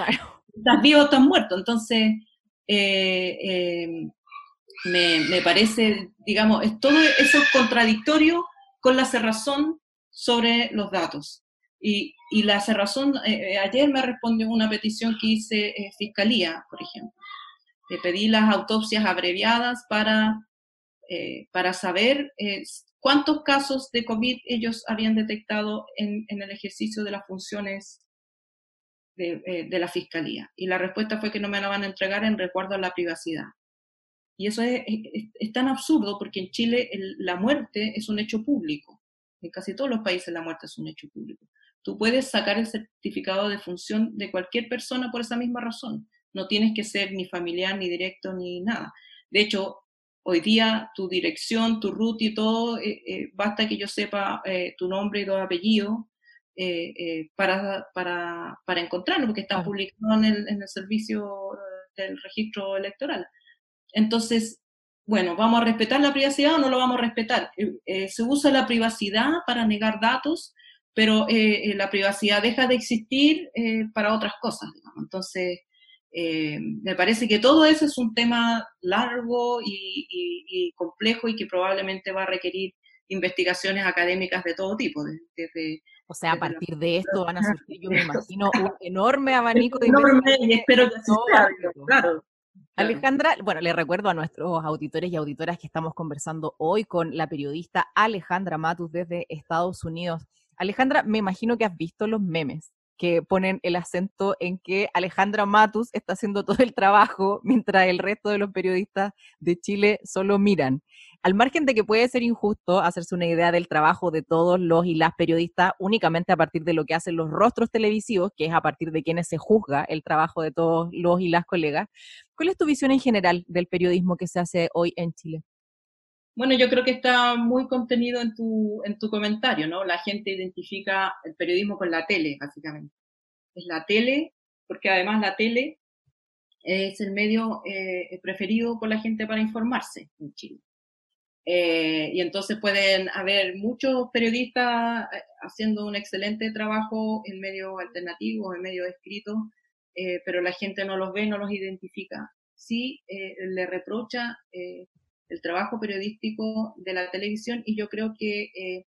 estás vivo o estás muerto. Entonces, me, me, parece, digamos, es todo eso contradictorio con la cerrazón sobre los datos. Y, y la cerrazón, eh, eh, ayer me respondió una petición que hice eh, Fiscalía, por ejemplo. Le pedí las autopsias abreviadas para, para saber cuántos casos de COVID ellos habían detectado en, en el ejercicio de las funciones de, de, la Fiscalía. Y la respuesta fue que no me la van a entregar en recuerdo a la privacidad. Y eso es, es, tan absurdo porque en Chile la muerte es un hecho público. En casi todos los países la muerte es un hecho público. Tú puedes sacar el certificado de función de cualquier persona por esa misma razón. No tienes que ser ni familiar, ni directo, ni nada. De hecho, hoy día tu dirección, tu root y todo, eh, eh, basta que yo sepa eh, tu nombre y tu apellido para, para, para, encontrarlo, porque está publicado en el, en el servicio del registro electoral. Entonces, bueno, ¿vamos a respetar la privacidad o no lo vamos a respetar? se usa la privacidad para negar datos pero eh, eh, la privacidad deja de existir eh, para otras cosas. Digamos. Entonces, me parece que todo eso es un tema largo y, complejo y que probablemente va a requerir investigaciones académicas de todo tipo. Desde, o sea, a partir de esto van a surgir, yo me imagino, un enorme abanico de enorme, y espero que así sea, claro. Alejandra, bueno, le recuerdo a nuestros auditores y auditoras que estamos conversando hoy con la periodista Alejandra Matus desde Estados Unidos. Alejandra, me imagino que has visto los memes que ponen el acento en que Alejandra Matus está haciendo todo el trabajo mientras el resto de los periodistas de Chile solo miran. Al margen de que puede ser injusto hacerse una idea del trabajo de todos los y las periodistas únicamente a partir de lo que hacen los rostros televisivos, que es a partir de quienes se juzga el trabajo de todos los y las colegas, ¿cuál es tu visión en general del periodismo que se hace hoy en Chile? Bueno, yo creo que está muy contenido en tu, en tu comentario, ¿no? La gente identifica el periodismo con la tele, básicamente. Es la tele, porque además la tele es el medio eh, preferido por la gente para informarse en Chile. Eh, y entonces pueden haber muchos periodistas eh, haciendo un excelente trabajo en medios alternativos, en medios escritos, pero la gente no los ve, no los identifica. Sí le reprocha el trabajo periodístico de la televisión y yo creo que, eh,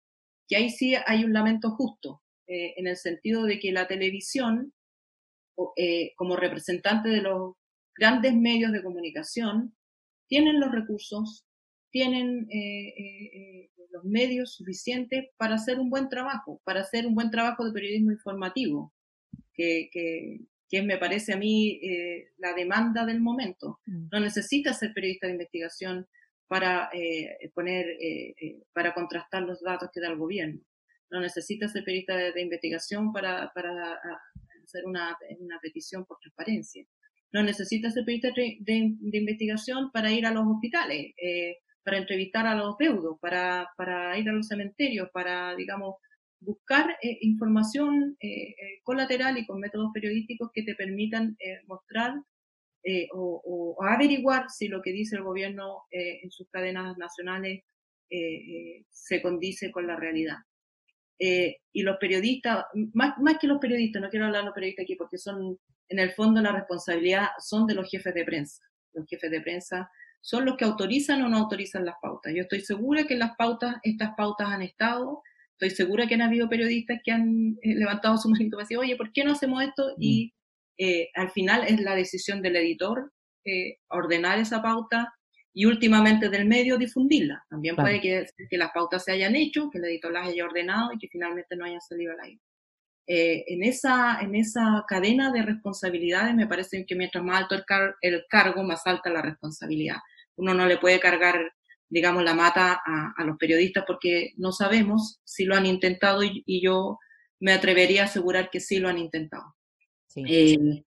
que ahí sí hay un lamento justo, eh, en el sentido de que la televisión, eh, como representante de los grandes medios de comunicación, tienen los recursos, tienen los medios suficientes para hacer un buen trabajo, para hacer un buen trabajo de periodismo informativo, que, que, que me parece a mí la demanda del momento. Mm. No necesita ser periodista de investigación, para eh, poner, eh, eh, para contrastar los datos que da el gobierno. No necesita ser periodista de, investigación para, para hacer una, una, petición por transparencia. No necesita ser periodista de, investigación para ir a los hospitales, para entrevistar a los deudos, para, para ir a los cementerios, para, digamos, buscar información colateral y con métodos periodísticos que te permitan mostrar eh, o, averiguar si lo que dice el gobierno eh, en sus cadenas nacionales eh, se condice con la realidad. y los periodistas, más, más que los periodistas, no quiero hablar de los periodistas aquí porque son, en el fondo, la responsabilidad son de los jefes de prensa. Los jefes de prensa son los que autorizan o no autorizan las pautas. Yo estoy segura que las pautas, estas pautas han estado, estoy segura que han habido periodistas que han levantado su manito y decir, oye, ¿por qué no hacemos esto? Y eh, al final es la decisión del editor eh, ordenar esa pauta y últimamente del medio difundirla. También puede que, que, las pautas se hayan hecho, que el editor las haya ordenado y que finalmente no hayan salido al aire. Eh, en, esa, en esa cadena de responsabilidades me parece que mientras más alto el, el, cargo, más alta la responsabilidad. Uno no le puede cargar, digamos, la mata a, los periodistas porque no sabemos si lo han intentado y yo me atrevería a asegurar que sí lo han intentado. Eh,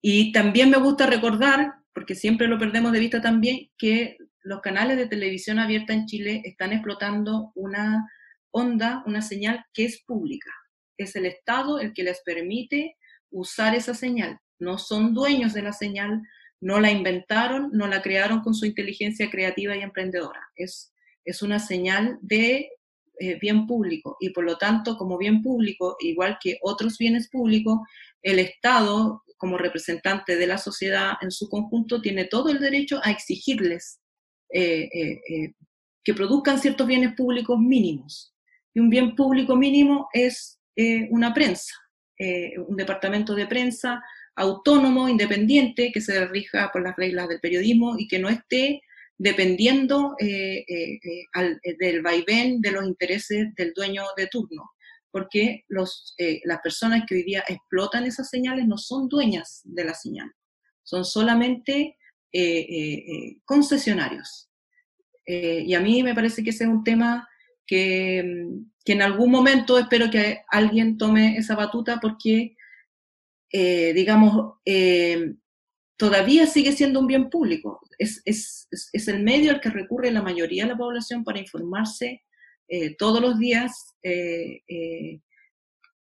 y también me gusta recordar, porque siempre lo perdemos de vista también, que los canales de televisión abierta en Chile están explotando una onda, una señal que es pública. Es el Estado el que les permite usar esa señal. No son dueños de la señal, no la inventaron, no la crearon con su inteligencia creativa y emprendedora. Es, es una señal de eh, bien público y por lo tanto, como bien público, igual que otros bienes públicos, el Estado, como representante de la sociedad en su conjunto, tiene todo el derecho a exigirles eh, eh, que produzcan ciertos bienes públicos mínimos. Y un bien público mínimo es una prensa, un departamento de prensa autónomo, independiente, que se rija por las reglas del periodismo y que no esté dependiendo eh, eh, eh, del vaivén de los intereses del dueño de turno, porque los, las personas que hoy día explotan esas señales no son dueñas de la señal, son solamente concesionarios. y a mí me parece que ese es un tema que, que, en algún momento espero que alguien tome esa batuta porque, digamos, todavía sigue siendo un bien público. Es, es, es, el medio al que recurre la mayoría de la población para informarse eh, todos los días eh, eh,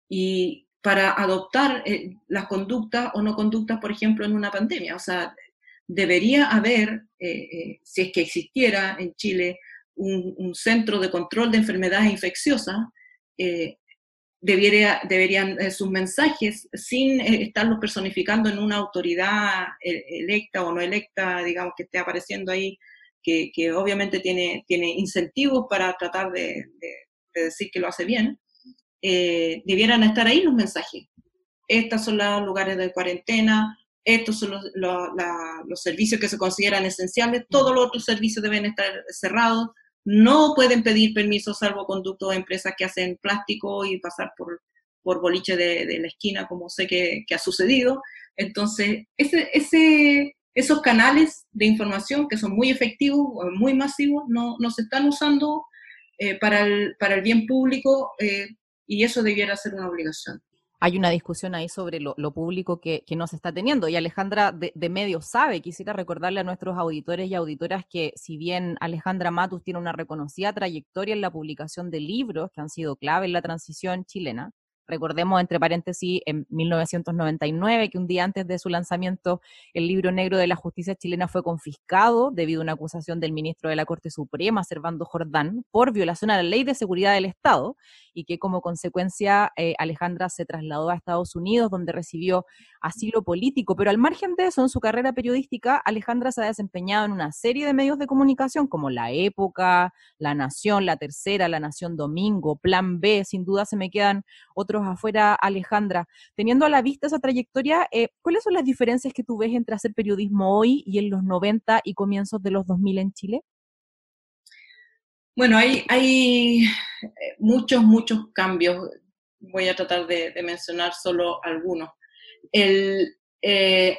y para adoptar las conductas o no conductas, por ejemplo, en una pandemia. O sea, debería haber, si es que existiera en Chile, un, centro de control de enfermedades infecciosas debería, deberían sus mensajes, sin eh, estarlos personificando en una autoridad electa o no electa, digamos, que esté apareciendo ahí, que, obviamente tiene, tiene incentivos para tratar de, de, decir que lo hace bien, debieran estar ahí los mensajes. Estos son los lugares de cuarentena, estos son los, los, servicios que se consideran esenciales, todos los otros servicios deben estar cerrados, no pueden pedir permiso salvoconducto a empresas que hacen plástico y pasar por, por boliche de, la esquina, como sé que, ha sucedido. Entonces, ese, esos canales de información que son muy efectivos, muy masivos, no, no se están usando eh, para, el, bien público eh, y eso debiera ser una obligación hay una discusión ahí sobre lo, público que, que, no se está teniendo. Y Alejandra de, de Medios sabe, quisiera recordarle a nuestros auditores y auditoras que si bien Alejandra Matus tiene una reconocida trayectoria en la publicación de libros que han sido clave en la transición chilena, Recordemos, entre paréntesis, en 1999, que un día antes de su lanzamiento, el libro negro de la justicia chilena fue confiscado debido a una acusación del ministro de la Corte Suprema, Servando Jordán, por violación a la ley de seguridad del Estado y que como consecuencia eh, Alejandra se trasladó a Estados Unidos, donde recibió asilo político. Pero al margen de eso, en su carrera periodística, Alejandra se ha desempeñado en una serie de medios de comunicación como La Época, La Nación, La Tercera, La Nación Domingo, Plan B, sin duda se me quedan otros afuera, Alejandra. Teniendo a la vista esa trayectoria, eh, ¿cuáles son las diferencias que tú ves entre hacer periodismo hoy y en los 90 y comienzos de los 2000 en Chile? Bueno, hay, hay eh, muchos, muchos cambios. Voy a tratar de, mencionar solo algunos. El, eh,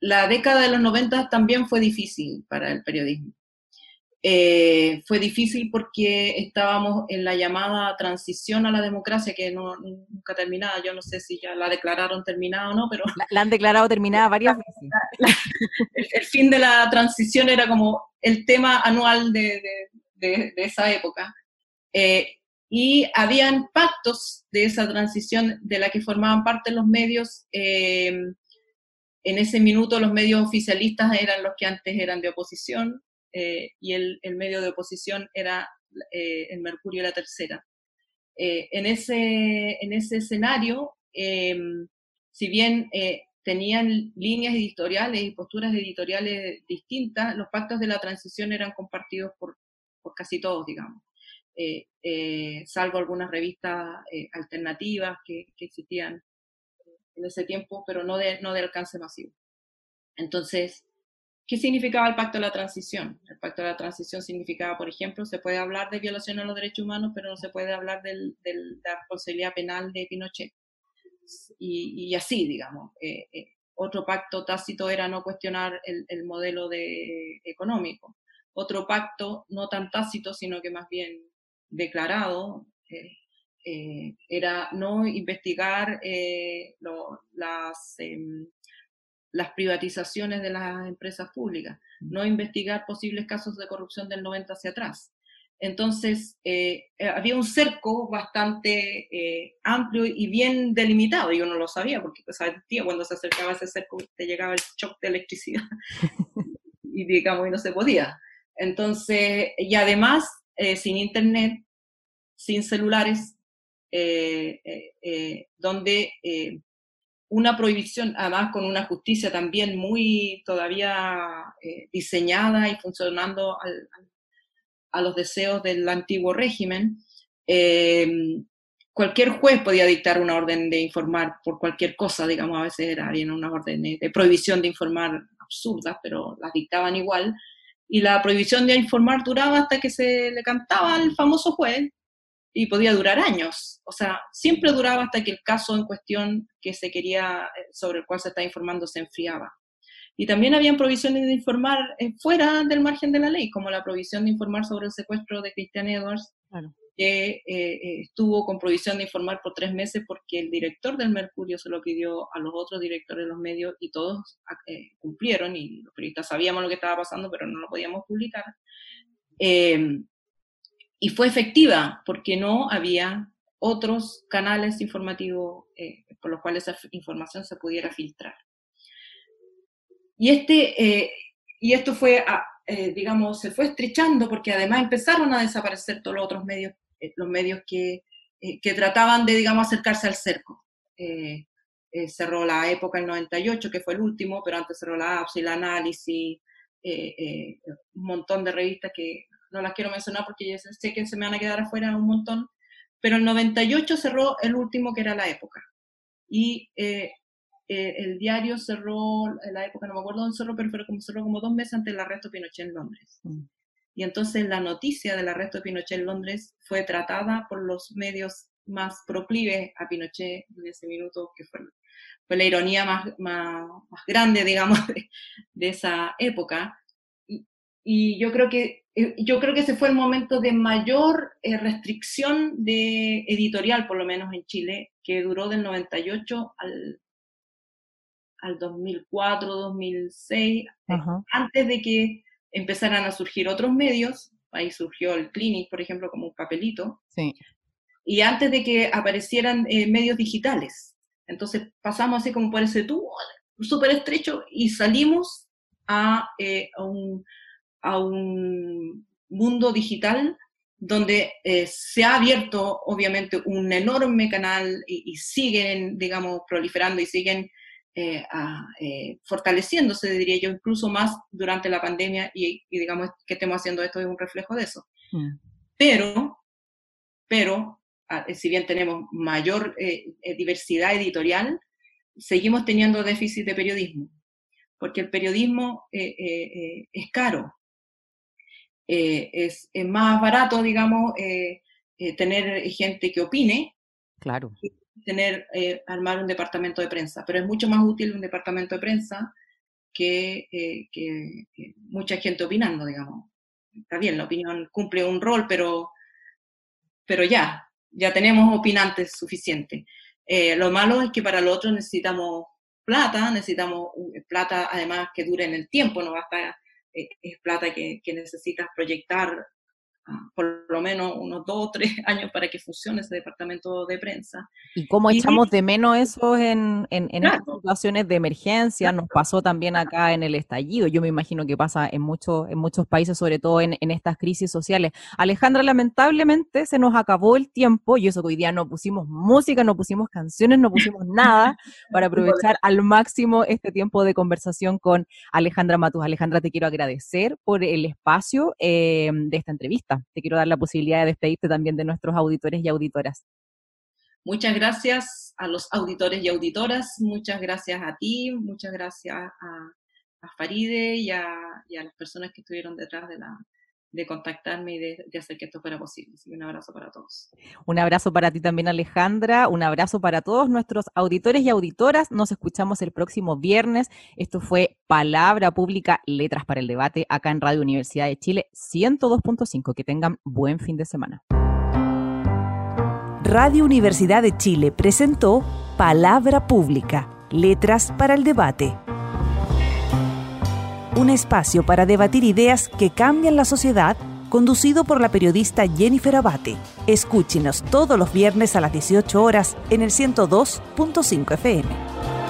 la década de los 90 también fue difícil para el periodismo. Eh, fue difícil porque estábamos en la llamada transición a la democracia, que no, nunca terminaba. Yo no sé si ya la declararon terminada o no, pero... La, han declarado terminada varias veces. el, fin de la transición era como el tema anual de, de, esa época. Eh, y habían pactos de esa transición de la que formaban parte los medios. Eh, en ese minuto los medios oficialistas eran los que antes eran de oposición, eh, y el, medio de oposición era eh, el Mercurio la Tercera. Eh, en, ese, en ese escenario, em, si bien tenían líneas editoriales y posturas editoriales distintas, los pactos de la transición eran compartidos por, por casi todos, digamos. salvo algunas revistas alternativas que, que, existían en ese tiempo, pero no de, no de alcance masivo. Entonces, ¿Qué significaba el pacto de la transición? El pacto de la transición significaba, por ejemplo, se puede hablar de violación a los derechos humanos, pero no se puede hablar de la responsabilidad penal de Pinochet. Y, así, digamos. Eh, eh, otro pacto tácito era no cuestionar el, modelo de, económico. Otro pacto no tan tácito, sino que más bien declarado, eh, era no investigar las em, las privatizaciones de las empresas públicas, no investigar posibles casos de corrupción del 90 hacia atrás. entonces eh, había un cerco bastante amplio y bien delimitado, yo no lo sabía, porque pues, cuando se acercaba ese cerco te llegaba el shock de electricidad y digamos, y no se podía. Entonces, y además, sin internet, sin celulares, donde una prohibición, además con una justicia también muy todavía eh, diseñada y funcionando a los deseos del antiguo régimen, eh, cualquier juez podía dictar una orden de informar por cualquier cosa, digamos, a veces era bien una orden de prohibición de informar absurdas, pero las dictaban igual, y la prohibición de informar duraba hasta que se le cantaba al famoso juez, y podía durar años. O sea, siempre duraba hasta que el caso en cuestión que se quería, eh, sobre el cual se está informando, se enfriaba. Y también habían provisiones de informar eh, fuera del margen de la ley, como la provisión de informar sobre el secuestro de Christian Edwards, que eh, estuvo con provisión de informar por tres meses porque el director del Mercurio se lo pidió a los otros directores de los medios y todos cumplieron y los periodistas sabíamos lo que estaba pasando, pero no lo podíamos publicar y fue efectiva porque no había otros canales informativos eh, por los cuales esa información se pudiera filtrar. Y, este, eh, y esto fue, ah, eh, digamos, se fue estrechando porque además empezaron a desaparecer todos los otros medios, los medios que, que, trataban de, digamos, acercarse al cerco. cerró la época el 98, que fue el último, pero antes cerró la APS y la Análisis, un montón de revistas que no las quiero mencionar porque ya sé que se me van a quedar afuera un montón, pero el 98 cerró el último que era la época. Y eh, eh, el diario cerró, en la época no me acuerdo dónde cerró, pero, pero como cerró como dos meses antes del arresto de Pinochet en Londres. Mm. Y entonces la noticia del arresto de Pinochet en Londres fue tratada por los medios más proclives a Pinochet en ese minuto, que fue, fue la ironía más, más, grande, digamos, de, esa época. Y, yo creo que eh, yo creo que ese fue el momento de mayor eh, restricción de editorial, por lo menos en Chile, que duró del 98 al, al 2004, 2006, eh, antes de que empezaran a surgir otros medios. Ahí surgió el Clinic, por ejemplo, como un papelito. Sí. Y antes de que aparecieran medios digitales. Entonces pasamos así como por ese tubo súper estrecho y salimos a, a un a un mundo digital donde eh, se ha abierto obviamente un enorme canal y, siguen, digamos, proliferando y siguen eh, eh, fortaleciéndose, diría yo, incluso más durante la pandemia y, digamos que estemos haciendo esto es un reflejo de eso. Mm. Pero, pero, si bien tenemos mayor diversidad editorial, seguimos teniendo déficit de periodismo, porque el periodismo es caro, eh, es, más barato, digamos, eh, eh, tener gente que opine. Claro. tener, armar un departamento de prensa, pero es mucho más útil un departamento de prensa que, que, mucha gente opinando, digamos. Está bien, la opinión cumple un rol, pero, pero ya, ya tenemos opinantes suficientes. lo malo es que para lo otro necesitamos plata, necesitamos plata además que dure en el tiempo, no basta eh, es plata que, que necesitas proyectar por lo menos unos dos o tres años para que funcione ese departamento de prensa. ¿Y cómo echamos de menos eso en, en, estas situaciones de emergencia? Nos pasó también acá en el estallido. Yo me imagino que pasa en, muchos en muchos países, sobre todo en, en, estas crisis sociales. Alejandra, lamentablemente se nos acabó el tiempo y eso que hoy día no pusimos música, no pusimos canciones, no pusimos nada para aprovechar al máximo este tiempo de conversación con Alejandra Matus. Alejandra, te quiero agradecer por el espacio eh, de esta entrevista. Te quiero dar la posibilidad de despedirte también de nuestros auditores y auditoras. Muchas gracias a los auditores y auditoras, muchas gracias a ti, muchas gracias a, Faride y a, las personas que estuvieron detrás de la, de contactarme y de, hacer que esto fuera posible. un abrazo para todos. Un abrazo para ti también, Alejandra. Un abrazo para todos nuestros auditores y auditoras. Nos escuchamos el próximo viernes. Esto fue Palabra Pública, Letras para el Debate, acá en Radio Universidad de Chile 102.5. Que tengan buen fin de semana. Radio Universidad de Chile presentó Palabra Pública, Letras para el Debate un espacio para debatir ideas que cambian la sociedad conducido por la periodista Jennifer Abate. Escúchenos todos los viernes a las 18 horas en el 102.5 FM.